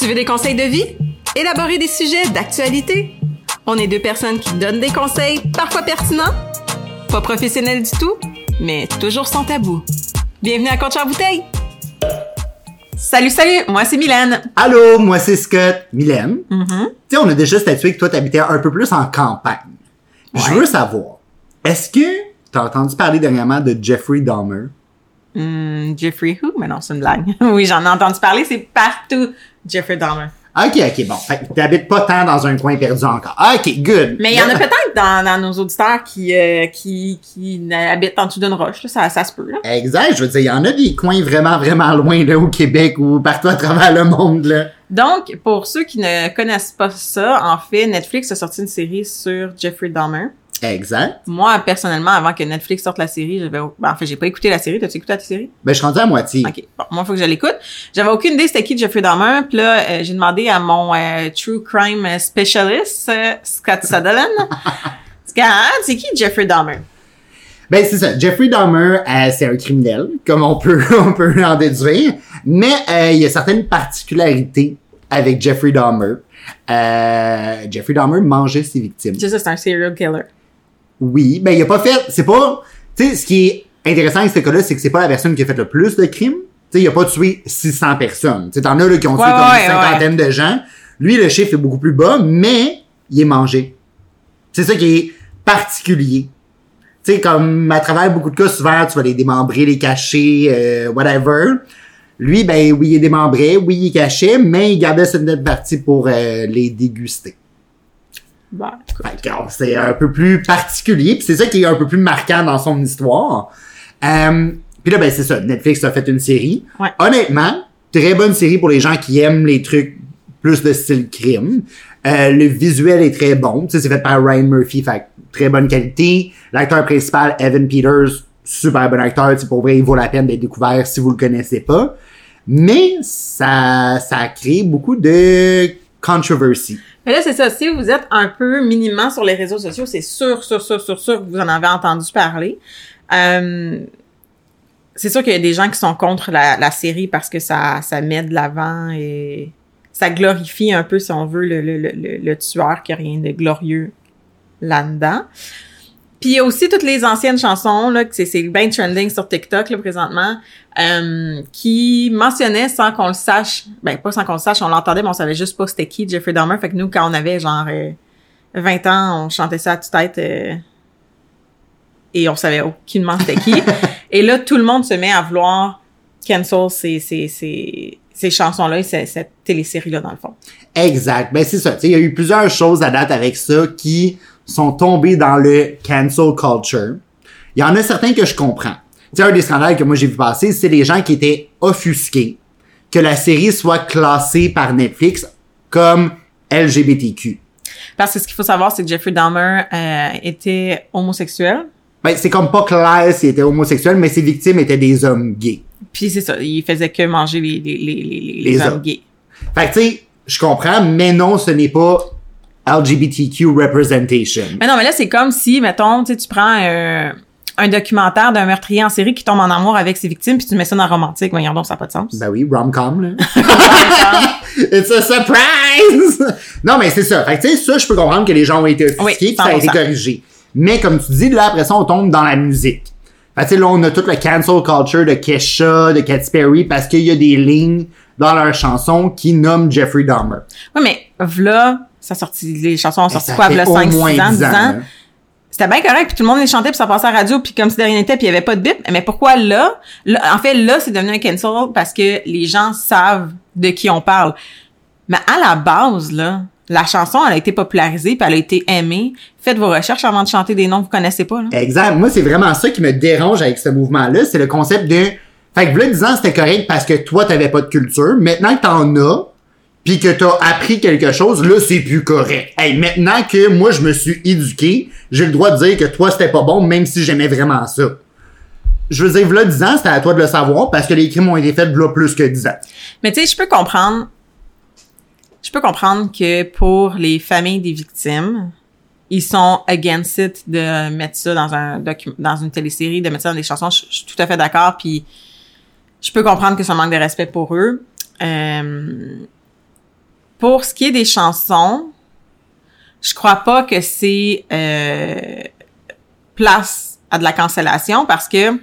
Tu veux des conseils de vie? Élaborer des sujets d'actualité? On est deux personnes qui donnent des conseils, parfois pertinents, pas professionnels du tout, mais toujours sans tabou. Bienvenue à Compte Bouteille! Salut, salut! Moi, c'est Mylène. Allô, moi c'est Scott. Mylène, Mhm. tu sais, on a déjà statué que toi t'habitais un peu plus en campagne. Je veux savoir, est-ce que t'as entendu parler dernièrement de Jeffrey Dahmer? Hmm, Jeffrey Who? Mais non, c'est une blague. oui, j'en ai entendu parler, c'est partout Jeffrey Dahmer. Ok, ok, bon. Fait que t'habites pas tant dans un coin perdu encore. Ok, good. Mais il y en a peut-être dans, dans nos auditeurs qui, euh, qui, qui habitent en dessous d'une roche, là. Ça, ça se peut, là. Exact, je veux dire, il y en a des coins vraiment, vraiment loin, là, au Québec ou partout à travers le monde, là. Donc, pour ceux qui ne connaissent pas ça, en fait, Netflix a sorti une série sur Jeffrey Dahmer. Exact. Moi, personnellement, avant que Netflix sorte la série, j'avais, ben, en fait, j'ai pas écouté la série. T'as-tu écouté la série? Ben, je suis rendu à moitié. Ok. Bon, moi, il faut que je l'écoute. J'avais aucune idée c'était qui Jeffrey Dahmer. Puis là, euh, j'ai demandé à mon euh, true crime specialist, euh, Scott Sutherland. Scott, c'est qui Jeffrey Dahmer? Ben, c'est ça. Jeffrey Dahmer, c'est un criminel, comme on peut, on peut en déduire. Mais il y a certaines particularités avec Jeffrey Dahmer. Jeffrey Dahmer mangeait ses victimes. C'est ça, c'est un serial killer. Oui, ben il a pas fait, c'est pas, tu sais, ce qui est intéressant avec ce cas-là, c'est que c'est pas la personne qui a fait le plus de crimes. Tu sais, il a pas tué 600 personnes. Tu sais, t'en as là qui ont tué Ouais, comme ouais, une cinquantaine de gens. Lui, le chiffre est beaucoup plus bas, mais il est mangé. C'est ça qui est particulier. Tu sais, comme à travers beaucoup de cas, souvent, tu vas les démembrer, les cacher, euh, whatever. Lui, ben oui, il est démembré, oui, il est caché, mais il gardait cette partie pour euh, les déguster. Que, oh, c'est un peu plus particulier, puis c'est ça qui est un peu plus marquant dans son histoire. Euh, puis là, ben c'est ça, Netflix a fait une série. Ouais. Honnêtement, très bonne série pour les gens qui aiment les trucs plus de style crime. Euh, le visuel est très bon, c'est fait par Ryan Murphy, fait très bonne qualité. L'acteur principal, Evan Peters, super bon acteur, pour vrai, il vaut la peine d'être découvert si vous le connaissez pas. Mais ça, ça a créé beaucoup de controversy. Mais là, c'est ça. Si vous êtes un peu minimum sur les réseaux sociaux, c'est sûr, sûr, sûr, sûr, sûr que vous en avez entendu parler. Euh, c'est sûr qu'il y a des gens qui sont contre la, série parce que ça, ça met de l'avant et ça glorifie un peu, si on veut, le, le, le, le- le tueur, qui a rien de glorieux là-dedans. Puis il y a aussi toutes les anciennes chansons, là, que c'est, bien trending sur TikTok, là, présentement, euh, qui mentionnaient sans qu'on le sache, ben pas sans qu'on le sache, on l'entendait, mais on savait juste pas c'était qui Jeffrey Dahmer. Fait que nous, quand on avait genre euh, 20 ans, on chantait ça à toute tête euh, et on savait aucunement c'était qui. et là, tout le monde se met à vouloir cancel ces, ces, ces, ces chansons-là et ces- cette télésérie-là, dans le fond. Exact. Ben c'est ça. Il y a eu plusieurs choses à date avec ça qui sont tombées dans le cancel culture. Il y en a certains que je comprends. Tu sais, un des scandales que moi j'ai vu passer, c'est les gens qui étaient offusqués que la série soit classée par Netflix comme LGBTQ. Parce que ce qu'il faut savoir, c'est que Jeffrey Dahmer euh, était homosexuel. Ben, c'est comme pas clair s'il était homosexuel, mais ses victimes étaient des hommes gays. Puis c'est ça, il faisait que manger les, les, les, les, les, Les hommes hommes. gays. Fait que tu sais, je comprends, mais non, ce n'est pas LGBTQ representation. Mais non, mais là, c'est comme si, mettons, tu prends un, un documentaire d'un meurtrier en série qui tombe en amour avec ses victimes, puis tu mets ça dans romantique. Voyons donc, ça n'a pas de sens. Ben oui, rom-com, là. It's a surprise! non, mais c'est ça. Fait que, tu sais, ça, je peux comprendre que les gens ont été offusqués, Oui, puis ça a été 100%. corrigé. Mais comme tu dis, là, après ça, on tombe dans la musique. Fait que, là, on a toute le cancel culture de Kesha, de Katy Perry, parce qu'il y a des lignes dans leurs chansons qui nomment Jeffrey Dahmer. Oui, mais v'là, ça sorti, les chansons ont sorti quoi, au 5, 6 ans, moins 10 10 ans. ans, là. C'était bien correct, puis tout le monde les chantait, puis ça passait à la radio, puis comme si de rien n'était, puis il y avait pas de bip. Mais pourquoi là? Là, en fait, là, c'est devenu un cancel parce que les gens savent de qui on parle. Mais à la base, là, la chanson, elle a été popularisée, puis elle a été aimée. Faites vos recherches avant de chanter des noms que vous connaissez pas, là. Exact. Moi, c'est vraiment ça qui me dérange avec ce mouvement-là. C'est le concept de... Fait que, là, 10 ans, c'était correct parce que toi, t'avais pas de culture. Maintenant que t'en as, puis que t'as appris quelque chose, là, c'est plus correct. Hey, maintenant que moi, je me suis éduqué, j'ai le droit de dire que toi, c'était pas bon, même si j'aimais vraiment ça. Je veux dire, là, 10 ans, c'était à toi de le savoir parce que les crimes ont été faits là plus que 10 ans. Mais tu sais, je peux comprendre. Je peux comprendre que pour les familles des victimes, ils sont against it de mettre ça dans un dans une télésérie, de mettre ça dans des chansons. Je, je suis tout à fait d'accord. Puis je peux comprendre que ça manque de respect pour eux. Euh, pour ce qui est des chansons, je crois pas que c'est euh, place à de la cancellation parce que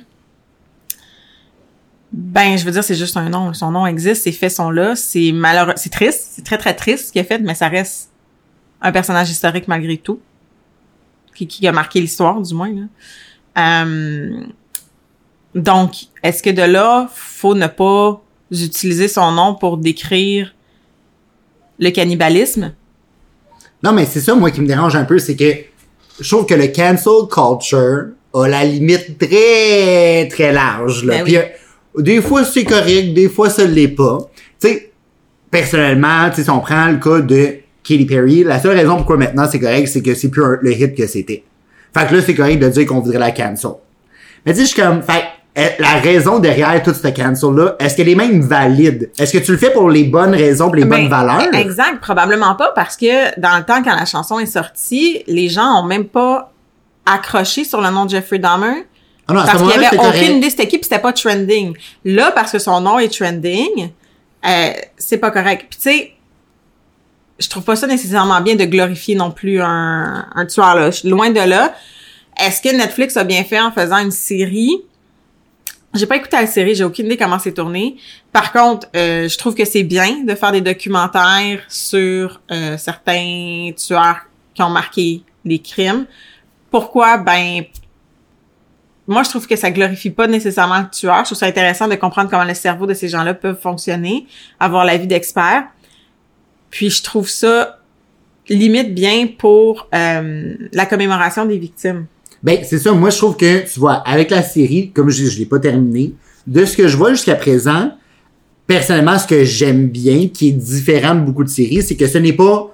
ben je veux dire c'est juste un nom, son nom existe, ses faits sont là, c'est malheureux, c'est triste, c'est très très triste ce qu'il a fait, mais ça reste un personnage historique malgré tout qui, a marqué l'histoire du moins. Euh, donc est-ce que de là faut ne pas utiliser son nom pour décrire le cannibalisme? Non, mais c'est ça, moi, qui me dérange un peu, c'est que je trouve que le cancel culture a la limite très, très large, là. Ben Puis, euh, des fois, c'est correct, des fois, ça l'est pas. Tu sais, personnellement, tu sais, si on prend le cas de Katy Perry, la seule raison pourquoi maintenant c'est correct, c'est que c'est plus un- le hit que c'était. Fait que là, c'est correct de dire qu'on voudrait la cancel. Mais tu sais, je suis comme, fait, la raison derrière toute cette cancel-là, est-ce qu'elle est même valide? Est-ce que tu le fais pour les bonnes raisons, pour les bonnes Ben, valeurs? Exact, probablement pas parce que dans le temps quand la chanson est sortie, les gens ont même pas accroché sur le nom de Jeffrey Dahmer Ah non, ce parce qu'il y avait aucune idée c'était qui puis c'était pas trending. Là parce que son nom est trending, euh, c'est pas correct. Puis tu sais je trouve pas ça nécessairement bien de glorifier non plus un, un tueur là. Loin de là. Est-ce que Netflix a bien fait en faisant une série? J'ai pas écouté la série, j'ai aucune idée comment c'est tourné. Par contre, euh, je trouve que c'est bien de faire des documentaires sur euh, certains tueurs qui ont marqué les crimes. Pourquoi? Ben, moi, je trouve que ça glorifie pas nécessairement le tueur. Je trouve ça intéressant de comprendre comment le cerveau de ces gens-là peuvent fonctionner, avoir l'avis d'experts. Puis, je trouve ça limite bien pour euh, la commémoration des victimes. Ben, c'est ça. Moi, je trouve que, tu vois, avec la série, comme je dis, je l'ai pas terminé, de ce que je vois jusqu'à présent, personnellement, ce que j'aime bien, qui est différent de beaucoup de séries, c'est que ce n'est pas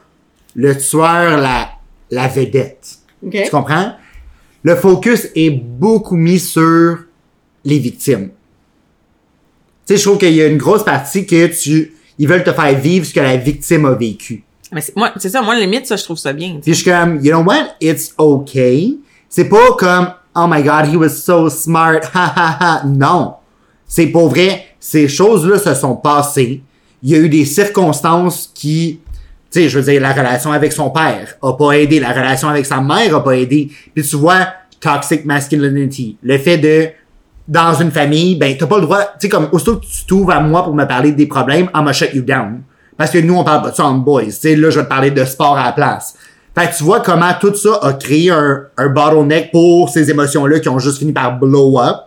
le tueur, la, la vedette. Tu comprends? Le focus est beaucoup mis sur les victimes. Tu sais, je trouve qu'il y a une grosse partie que tu, ils veulent te faire vivre ce que la victime a vécu. Mais c'est, moi, c'est ça, moi, limite, ça, je trouve ça bien. Puis je suis comme, you know what? It's okay. C'est pas comme, oh my god, he was so smart, ha ha ha. Non. C'est pour vrai, ces choses-là se sont passées. Il y a eu des circonstances qui, tu sais, je veux dire, la relation avec son père a pas aidé, la relation avec sa mère a pas aidé. Puis tu vois, toxic masculinity, le fait de, dans une famille, ben, t'as pas le droit, tu sais, comme, aussitôt que tu t'ouvres à moi pour me parler des problèmes, I'ma shut you down. Parce que nous, on parle pas de ça boys. Tu sais, là, je vais te parler de sport à la place. Fait que tu vois comment tout ça a créé un, un bottleneck pour ces émotions-là qui ont juste fini par blow up.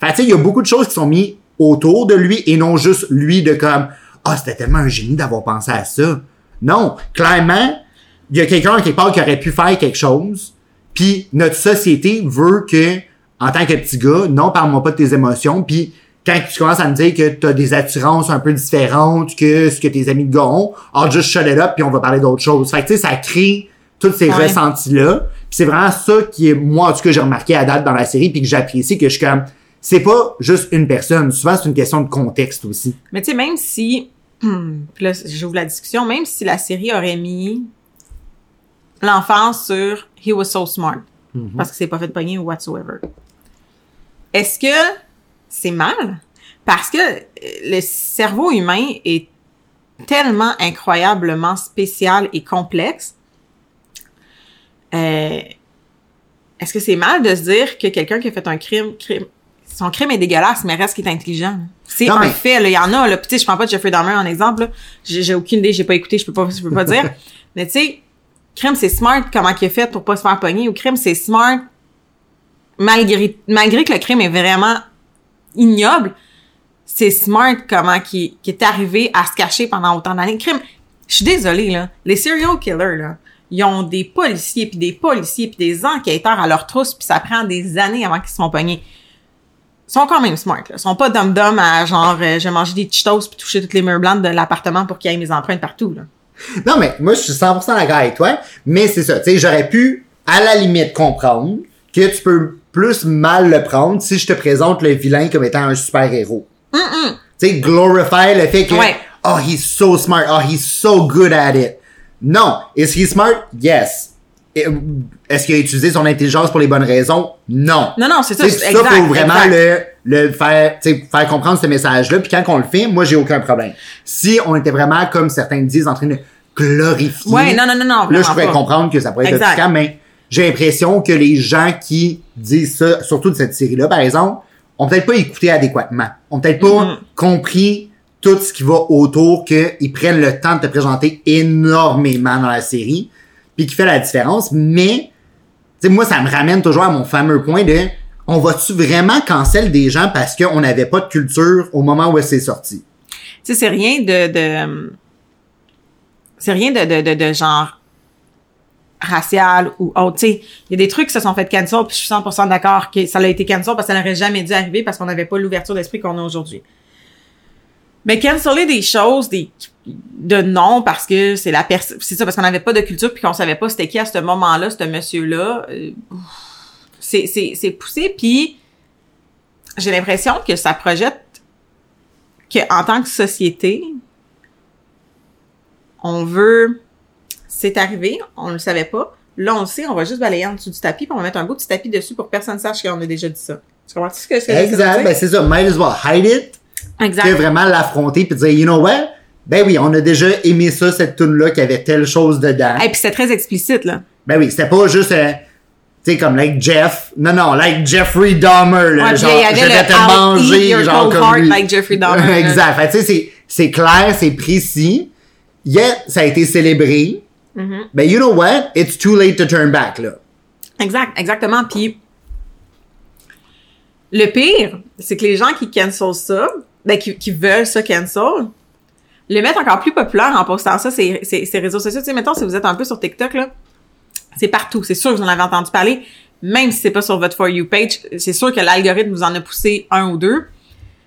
Fait tu sais, il y a beaucoup de choses qui sont mises autour de lui et non juste lui de comme, ah, c'était tellement un génie d'avoir pensé à ça. Non, clairement, il y a quelqu'un quelque part qui aurait pu faire quelque chose, puis notre société veut que, en tant que petit gars, non, parle-moi pas de tes émotions, puis quand tu commences à me dire que t'as des attirances un peu différentes que ce que tes amis de gars ont, I'll just shut it up puis on va parler d'autre chose. Fait que tu sais, ça crée tous ces Ouais. ressentis-là. Puis c'est vraiment ça qui est, moi, en tout cas, j'ai remarqué à date dans la série puis que j'apprécie que je suis comme, c'est pas juste une personne. Souvent, c'est une question de contexte aussi. Mais tu sais, même si, puis là, j'ouvre la discussion, même si la série aurait mis l'enfance sur He was so smart, parce que c'est pas fait de pogner ou whatsoever, est-ce que c'est mal? Parce que euh, le cerveau humain est tellement incroyablement spécial et complexe. Euh, est-ce que c'est mal de se dire que quelqu'un qui a fait un crime, crime son crime est dégueulasse, mais reste qu'il est intelligent? C'est un mais- fait. Il y en a, là. Tu sais, je prends pas de Jeffrey Dahmer en exemple, là. J'ai j'ai aucune idée, j'ai pas écouté, je peux pas, je peux pas dire. Mais tu sais, crime, c'est smart, comment il a fait pour pas se faire pogner. Ou crime, c'est smart, malgré, malgré que le crime est vraiment ignoble. C'est smart comment qui, qui est arrivé à se cacher pendant autant d'années. Crime, je suis désolée, là. Les serial killers, là, ils ont des policiers, puis des policiers, puis des enquêteurs à leur trousse, puis ça prend des années avant qu'ils se font pogner. Ils sont quand même smart, là. Ils sont pas dum-dum à genre, euh, j'ai mangé des Cheetos puis touché toutes les murs blancs de l'appartement pour qu'il y ait mes empreintes partout, là. Non, mais moi, je suis 100% d'accord avec toi. Mais c'est ça. Tu sais, j'aurais pu, à la limite, comprendre que tu peux plus mal le prendre si je te présente le vilain comme étant un super-héros. Tu sais, glorify le fait que, Ouais. oh, he's so smart. Oh, he's so good at it. Non. Is he smart? Yes. Est-ce qu'il a utilisé son intelligence pour les bonnes raisons? Non. Non, non, c'est ça. Exact, ça, faut vraiment exact. le, le faire, faire comprendre ce message-là. Puis quand on le fait, moi, j'ai aucun problème. Si on était vraiment, comme certains disent, en train de glorifier. Ouais, non, non, non, non. Là, je pourrais pas. comprendre que ça pourrait être offusquant, mais j'ai l'impression que les gens qui disent ça, surtout de cette série-là, par exemple, ont peut-être pas écouté adéquatement. Ont peut-être pas Mhm. compris tout ce qui va autour, qu'ils prennent le temps de te présenter énormément dans la série, puis qui fait la différence. Mais, tu sais, moi, ça me ramène toujours à mon fameux point de, on va-tu vraiment cancel des gens parce qu'on n'avait pas de culture au moment où c'est sorti? Tu sais, c'est rien de, c'est rien de, de, de, de genre racial ou autre. Tu sais, il y a des trucs qui se sont fait cancel, puis je suis 100% d'accord que ça a été cancel parce que ça n'aurait jamais dû arriver parce qu'on n'avait pas l'ouverture d'esprit qu'on a aujourd'hui. Mais canceller des choses, des de non parce que c'est la personne, c'est ça parce qu'on n'avait pas de culture puis qu'on savait pas c'était qui à ce moment-là, ce monsieur-là. euh, c'est c'est poussé puis j'ai l'impression que ça projette que en tant que société, on veut, c'est arrivé, on le savait pas. Là, on le sait, on va juste balayer en dessous du tapis, puis on va mettre un beau petit tapis dessus pour que personne sache qu'on a déjà dit ça. Tu comprends? Ce que ce que Exact, ben c'est ça. Might as well hide it, exact. vraiment l'affronter puis dire, you know what? Ben oui, on a déjà aimé ça, cette tune-là, qui avait telle chose dedans. Et puis c'est très explicite, là. Ben oui, c'était pas juste, euh, tu sais, comme like Jeff. Non, non, like Jeffrey Dahmer, là, Ouais, genre, je vais te manger, genre comme heart lui. like Jeffrey Dahmer, exact. Fait, tu sais, c'est, clair, c'est précis. Yet, ça a été célébré. Mm-hmm. Ben, you know what? It's too late to turn back, là. Exact, exactement. Puis le pire, c'est que les gens qui cancel ça, ben qui, qui veulent ça cancel, le mettre encore plus populaire en postant ça ces, ces, ces réseaux sociaux. Tu sais, mettons, si vous êtes un peu sur TikTok, là, c'est partout. C'est sûr que vous en avez entendu parler. Même si c'est pas sur votre For You page, c'est sûr que l'algorithme vous en a poussé un ou deux.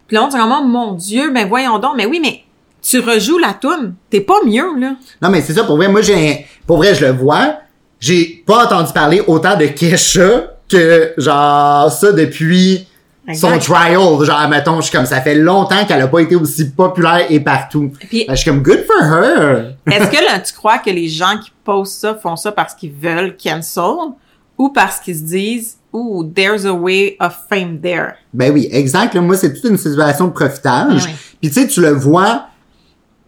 Puis là, on dit vraiment, mon Dieu, ben voyons donc. Mais oui, mais tu rejoues la toune. T'es pas mieux, là. Non, mais c'est ça, pour vrai, moi, j'ai, pour vrai, je le vois. J'ai pas entendu parler autant de Kesha que, genre, ça depuis son trial. Genre, mettons, je suis comme, ça fait longtemps qu'elle a pas été aussi populaire et partout. Puis- Ben, je suis comme, good for her. Est-ce que là, tu crois que les gens qui postent ça font ça parce qu'ils veulent cancel ou parce qu'ils se disent, ooh, there's a way of fame there? Ben oui, exact. là. moi, c'est toute une situation de profitage. Oui. Puis tu sais, tu le vois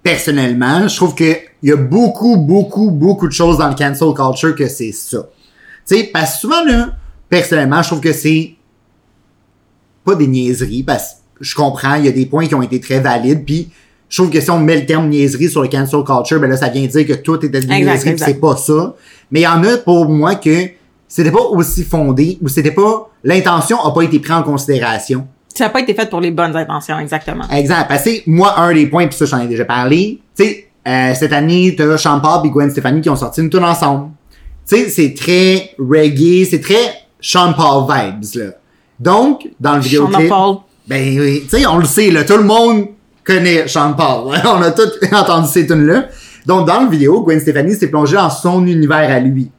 personnellement. Je trouve que il y a beaucoup, beaucoup, beaucoup de choses dans le cancel culture que c'est ça. Tu sais, parce que souvent, là, personnellement, je trouve que c'est pas des niaiseries, parce que je comprends, il y a des points qui ont été très valides, puis je trouve que si on met le terme niaiserie sur le cancel culture, ben là, ça vient dire que tout était des Exact, niaiseries, exact. c'est pas ça. Mais il y en a pour moi que c'était pas aussi fondé, ou c'était pas, l'intention a pas été prise en considération. Ça n'a pas été fait pour les bonnes intentions, exactement. Exemple, parce que moi, un des points, puis ça, j'en ai déjà parlé, tu sais, euh, cette année, t'as Paul et Gwen Stefani qui ont sorti une tune ensemble. Tu sais, c'est très reggae, c'est très Paul vibes, là. Donc, dans le Sean vidéoclip... Paul. Ben oui, tu sais, on le sait, là, tout le monde connaît Sean Paul. on a tous entendu ces tunes-là. Donc, dans le vidéo, Gwen Stefani s'est plongée dans son univers à lui.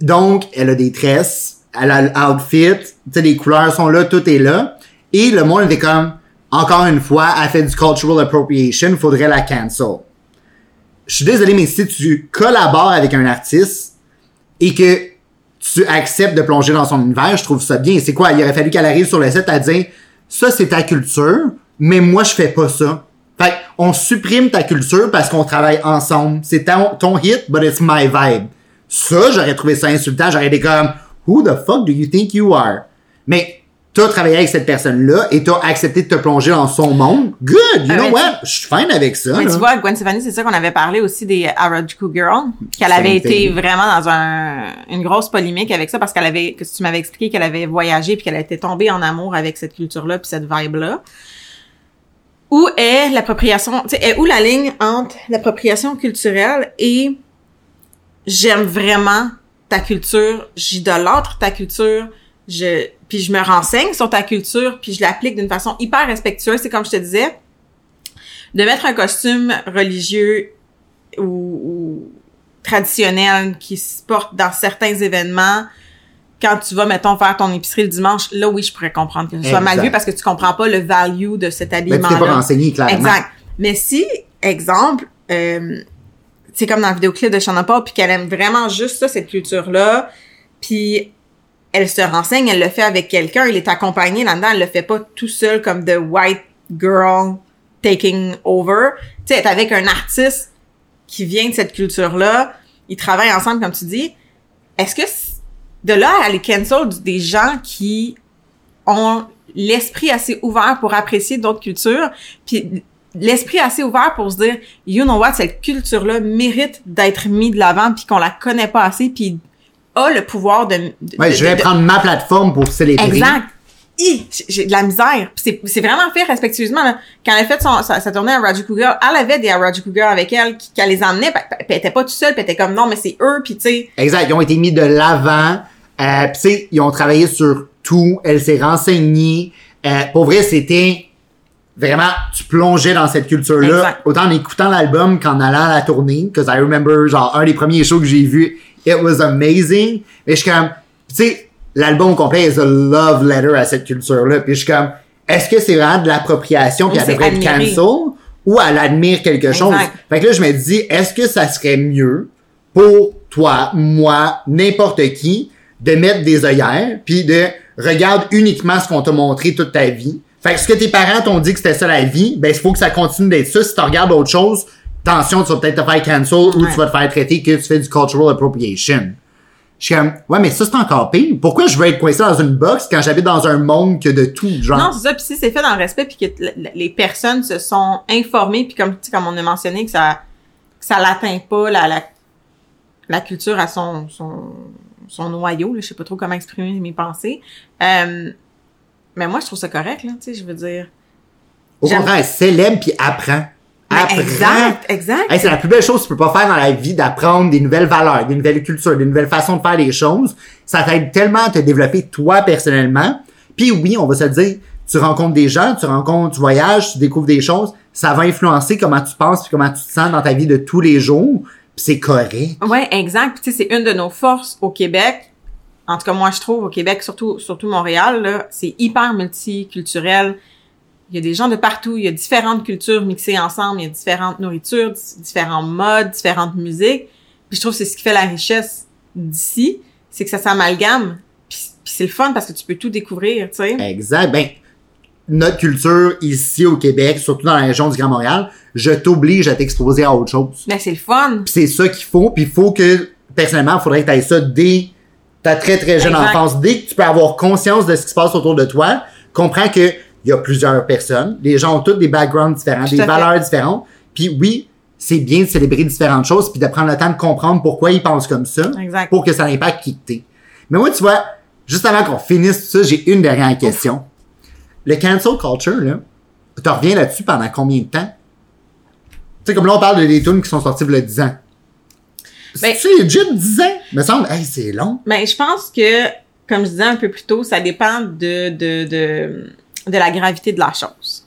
Donc, elle a des tresses, elle a l'outfit, tu sais, les couleurs sont là, tout est là. Et le monde était comme, encore une fois, elle fait du cultural appropriation, faudrait la cancel. Je suis désolé, mais si tu collabores avec un artiste et que tu acceptes de plonger dans son univers, je trouve ça bien. C'est quoi? Il aurait fallu qu'elle arrive sur le set à dire, ça c'est ta culture, mais moi je fais pas ça. Fait on supprime ta culture parce qu'on travaille ensemble. C'est ton, hit, but it's my vibe. Ça, j'aurais trouvé ça insultant. J'aurais été comme, who the fuck do you think you are? Mais t'as travaillé avec cette personne-là et t'as accepté de te plonger dans son monde. Good! You Ah, know what? Je suis fine avec ça. Mais là. tu vois, Gwen Stefani, c'est ça qu'on avait parlé aussi des Harajuku Girl, qu'elle avait été vraiment dans un, une grosse polémique avec ça parce qu'elle avait, que tu m'avais expliqué qu'elle avait voyagé puis qu'elle était tombée en amour avec cette culture-là puis cette vibe-là. Où est l'appropriation, tu sais, est où la ligne entre l'appropriation culturelle et j'aime vraiment ta culture, j'idolâtre ta culture, je, puis je me renseigne sur ta culture, puis je l'applique d'une façon hyper respectueuse. C'est comme je te disais, de mettre un costume religieux ou, ou traditionnel qui se porte dans certains événements, quand tu vas, mettons, faire ton épicerie le dimanche, là, oui, je pourrais comprendre que ce soit mal vu parce que tu comprends pas le value de cet Ben, tu habillement-là. t'es pas renseigné, clairement. Exact. Mais si, exemple, euh, c'est comme dans le vidéoclip de Shannon Paul, puis qu'elle aime vraiment juste ça, cette culture-là. Puis elle se renseigne, elle le fait avec quelqu'un, il est accompagné là-dedans, elle le fait pas tout seul comme the white girl taking over. Tu sais, elle avec un artiste qui vient de cette culture-là, ils travaillent ensemble, comme tu dis. Est-ce que de là à les cancel des gens qui ont l'esprit assez ouvert pour apprécier d'autres cultures, puis l'esprit assez ouvert pour se dire, you know what, cette culture-là mérite d'être mise de l'avant, puis qu'on la connaît pas assez, puis a le pouvoir de... de- Ouais, je vais de- prendre ma plateforme pour célébrer. Exact. J'ai- de la misère. C'est, vraiment fait respectueusement. Là. Quand elle a fait son, sa, sa tournée à Rajuku Girl, elle avait des Rajuku Girl avec elle qui, qui elle les emmenait, puis elle était pas toute seule, puis elle était comme non, mais c'est eux, puis tu sais. Exact. Ils ont été mis de l'avant. Euh, tu sais, ils ont travaillé sur tout. Elle s'est renseignée. Euh, pour vrai, c'était vraiment, tu plongeais dans cette culture-là. Autant en écoutant l'album qu'en allant à la tournée. Cause I remember, genre, un des premiers shows que j'ai vu, it was amazing. Mais je suis comme, tu sais, l'album complet is a love letter à cette culture-là. Puis je suis comme, est-ce que c'est vraiment de l'appropriation puis elle devrait être cancel? Ou elle admire quelque chose? Fait que là, je me dis, est-ce que ça serait mieux pour toi, moi, n'importe qui, de mettre des œillères, puis de regarde uniquement ce qu'on t'a montré toute ta vie? Fait que ce que tes parents t'ont dit que c'était ça la vie, ben il faut que ça continue d'être ça. Si tu regardes autre chose, attention, tu vas peut-être te faire cancel ou Ouais. tu vas te faire traiter que tu fais du cultural appropriation. Je suis comme, ouais, mais ça, c'est encore pire. Pourquoi je veux être coincé dans une box quand j'habite dans un monde que de tout, genre? Non, c'est ça. Puis si c'est fait dans le respect, puis que les personnes se sont informées, puis comme comme on a mentionné que ça que ça l'atteint pas la, la la culture à son son son noyau. Là, je sais pas trop comment exprimer mes pensées. Euh, mais moi, je trouve ça correct. Là, tu sais, je veux dire. Au contraire, célèbre puis apprends. Apprends. exact, exact. Hey, c'est la plus belle chose que tu peux pas faire dans la vie d'apprendre des nouvelles valeurs, des nouvelles cultures, des nouvelles façons de faire les choses. Ça t'aide tellement à te développer toi personnellement. Puis oui, on va se le dire, tu rencontres des gens, tu rencontres, tu voyages, tu découvres des choses, ça va influencer comment tu penses puis comment tu te sens dans ta vie de tous les jours. Puis c'est correct. Ouais, exact. Tu sais, c'est une de nos forces au Québec. En tout cas, moi, je trouve au Québec, surtout surtout Montréal, là, c'est hyper multiculturel. Il y a des gens de partout, il y a différentes cultures mixées ensemble, il y a différentes nourritures, di- différents modes, différentes musiques. Puis je trouve que c'est ce qui fait la richesse d'ici, c'est que ça s'amalgame. Puis, puis c'est le fun parce que tu peux tout découvrir, tu sais. Exact. Ben, notre culture ici au Québec, surtout dans la région du Grand Montréal, je t'oblige à t'exposer à autre chose. Mais c'est le fun. Puis c'est ça qu'il faut. Puis il faut que, personnellement, il faudrait que tu aies ça dès ta très très jeune Exact. enfance. Dès que tu peux avoir conscience de ce qui se passe autour de toi, comprends que il y a plusieurs personnes. Les gens ont tous des backgrounds différents, des fait. valeurs différentes. Puis oui, c'est bien de célébrer différentes choses puis de prendre le temps de comprendre pourquoi ils pensent comme ça Exact. pour que ça impacte qui t'es. Mais moi, tu vois, juste avant qu'on finisse tout ça, j'ai une dernière question. Le cancel culture, là, tu reviens là-dessus pendant combien de temps? Tu sais, comme là, on parle de des tunes qui sont sorties il y a 10 ans. Ben- C'est legit 10 ans? Me semble, hey, c'est long. Mais je pense que, comme je disais un peu plus tôt, ça dépend de, de, de, de la gravité de la chose.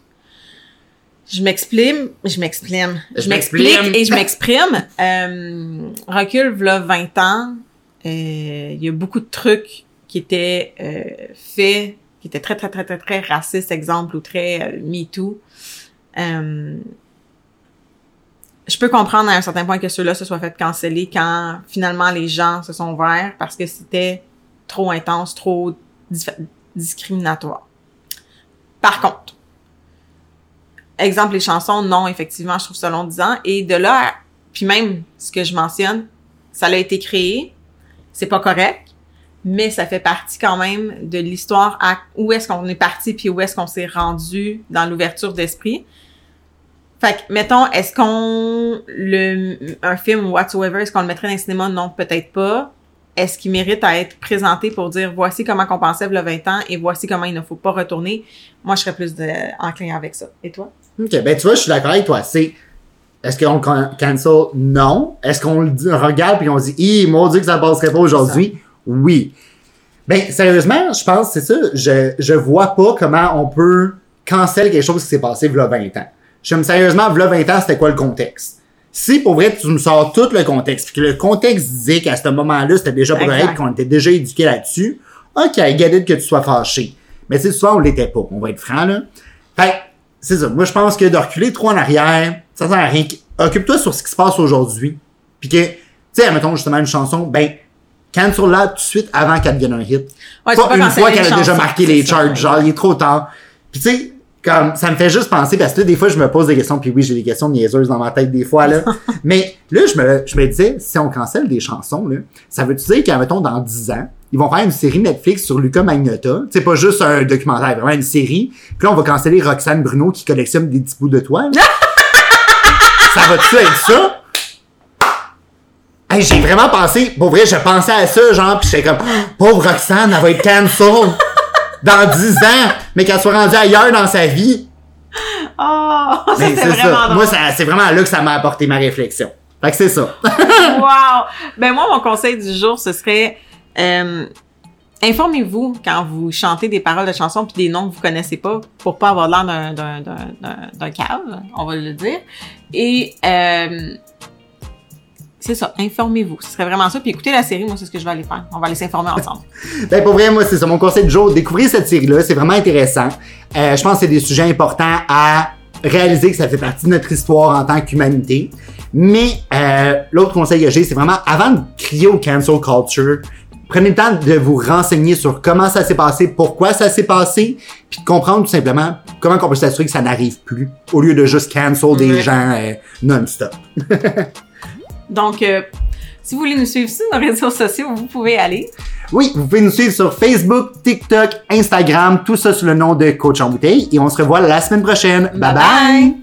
Je m'exprime, je m'exprime, Je m'explique et je m'exprime. Euh, recul, v'là 20 ans, euh, il y a beaucoup de trucs qui étaient euh, faits, qui étaient très, très, très, très, très racistes, exemple, ou très euh, MeToo. Euh, je peux comprendre à un certain point que ceux-là se soient fait canceller quand finalement les gens se sont ouverts parce que c'était trop intense, trop discriminatoire. Par contre, exemple les chansons, non, effectivement, je trouve ça long 10 ans. Et de là, puis même ce que je mentionne, ça a été créé, c'est pas correct, mais ça fait partie quand même de l'histoire à où est-ce qu'on est parti puis où est-ce qu'on s'est rendu dans l'ouverture d'esprit. Fait que, mettons, est-ce qu'on le un film whatsoever, est-ce qu'on le mettrait dans le cinéma? Non, peut-être pas. Est-ce qu'il mérite à être présenté pour dire voici comment on pensait le 20 ans et voici comment il ne faut pas retourner? Moi, je serais plus de, enclin avec ça. Et toi? Ok, ben tu vois, je suis d'accord avec toi. C'est est-ce qu'on le can- cancel? Non. Est-ce qu'on le dit- regarde puis on dit, Hi, mon Dieu que ça passerait pas aujourd'hui? Oui. Ben, sérieusement, je pense, c'est ça, je, je vois pas comment on peut cancel quelque chose qui s'est passé v'là 20 ans. Je me sérieusement, v'là 20 ans, c'était quoi le contexte? Si pour vrai, tu me sors tout le contexte, puis que le contexte disait qu'à ce moment-là, c'était déjà Exact. correct, qu'on était déjà éduqué là-dessus, ok, it que tu sois fâché. Mais tu sais, souvent, on l'était pas, on va être franc, là. Fait c'est ça. Moi, je pense que de reculer trop en arrière, ça sert à rien. Occupe-toi sur ce qui se passe aujourd'hui. Puis que, tu sais, mettons justement une chanson, ben, cancel-la tout de suite avant qu'elle devienne un hit. Ouais, pas une fois qu'elle a déjà marqué les c'est charts, genre, il est trop tard. Puis tu sais, comme, ça me fait juste penser, parce que là, des fois, je me pose des questions, puis oui, j'ai des questions niaiseuses dans ma tête des fois, là. Mais là, je me, je me disais, si on cancelle des chansons, là, ça veut dire qu'à, mettons, dans 10 ans, ils vont faire une série Netflix sur Luca Magnotta. C'est pas juste un documentaire, vraiment une série. Puis là, on va canceller Roxane Bruno qui collectionne des petits bouts de toile. ça va-tu être ça? Hey, j'ai vraiment pensé, pour vrai, je pensais à ça, genre, pis j'étais comme, pauvre Roxane, elle va être cancel dans 10 ans, mais qu'elle soit rendue ailleurs dans sa vie. Oh, ça Ben, c'est vraiment ça. drôle. Moi, ça- c'est vraiment là que ça m'a apporté ma réflexion. Fait que c'est ça. wow! Ben moi, mon conseil du jour, ce serait euh, informez-vous quand vous chantez des paroles de chansons puis des noms que vous connaissez pas pour pas avoir l'air d'un cave, on va le dire. Et euh, c'est ça, informez-vous. Ce serait vraiment ça. Puis écoutez la série, moi, c'est ce que je vais aller faire. On va aller s'informer ensemble. Ben, pour vrai, moi, c'est ça. Mon conseil du jour, découvrir cette série-là, c'est vraiment intéressant. Euh, je pense que c'est des sujets importants à réaliser que ça fait partie de notre histoire en tant qu'humanité. Mais euh, l'autre conseil que j'ai, c'est vraiment, avant de crier au cancel culture, prenez le temps de vous renseigner sur comment ça s'est passé, pourquoi ça s'est passé, puis de comprendre tout simplement comment on peut s'assurer que ça n'arrive plus, au lieu de juste cancel des gens euh, non-stop. Donc, euh, si vous voulez nous suivre sur nos réseaux sociaux, vous pouvez aller. Oui, vous pouvez nous suivre sur Facebook, TikTok, Instagram, tout ça sous le nom de Coach en bouteille. Et on se revoit la semaine prochaine. bye. bye.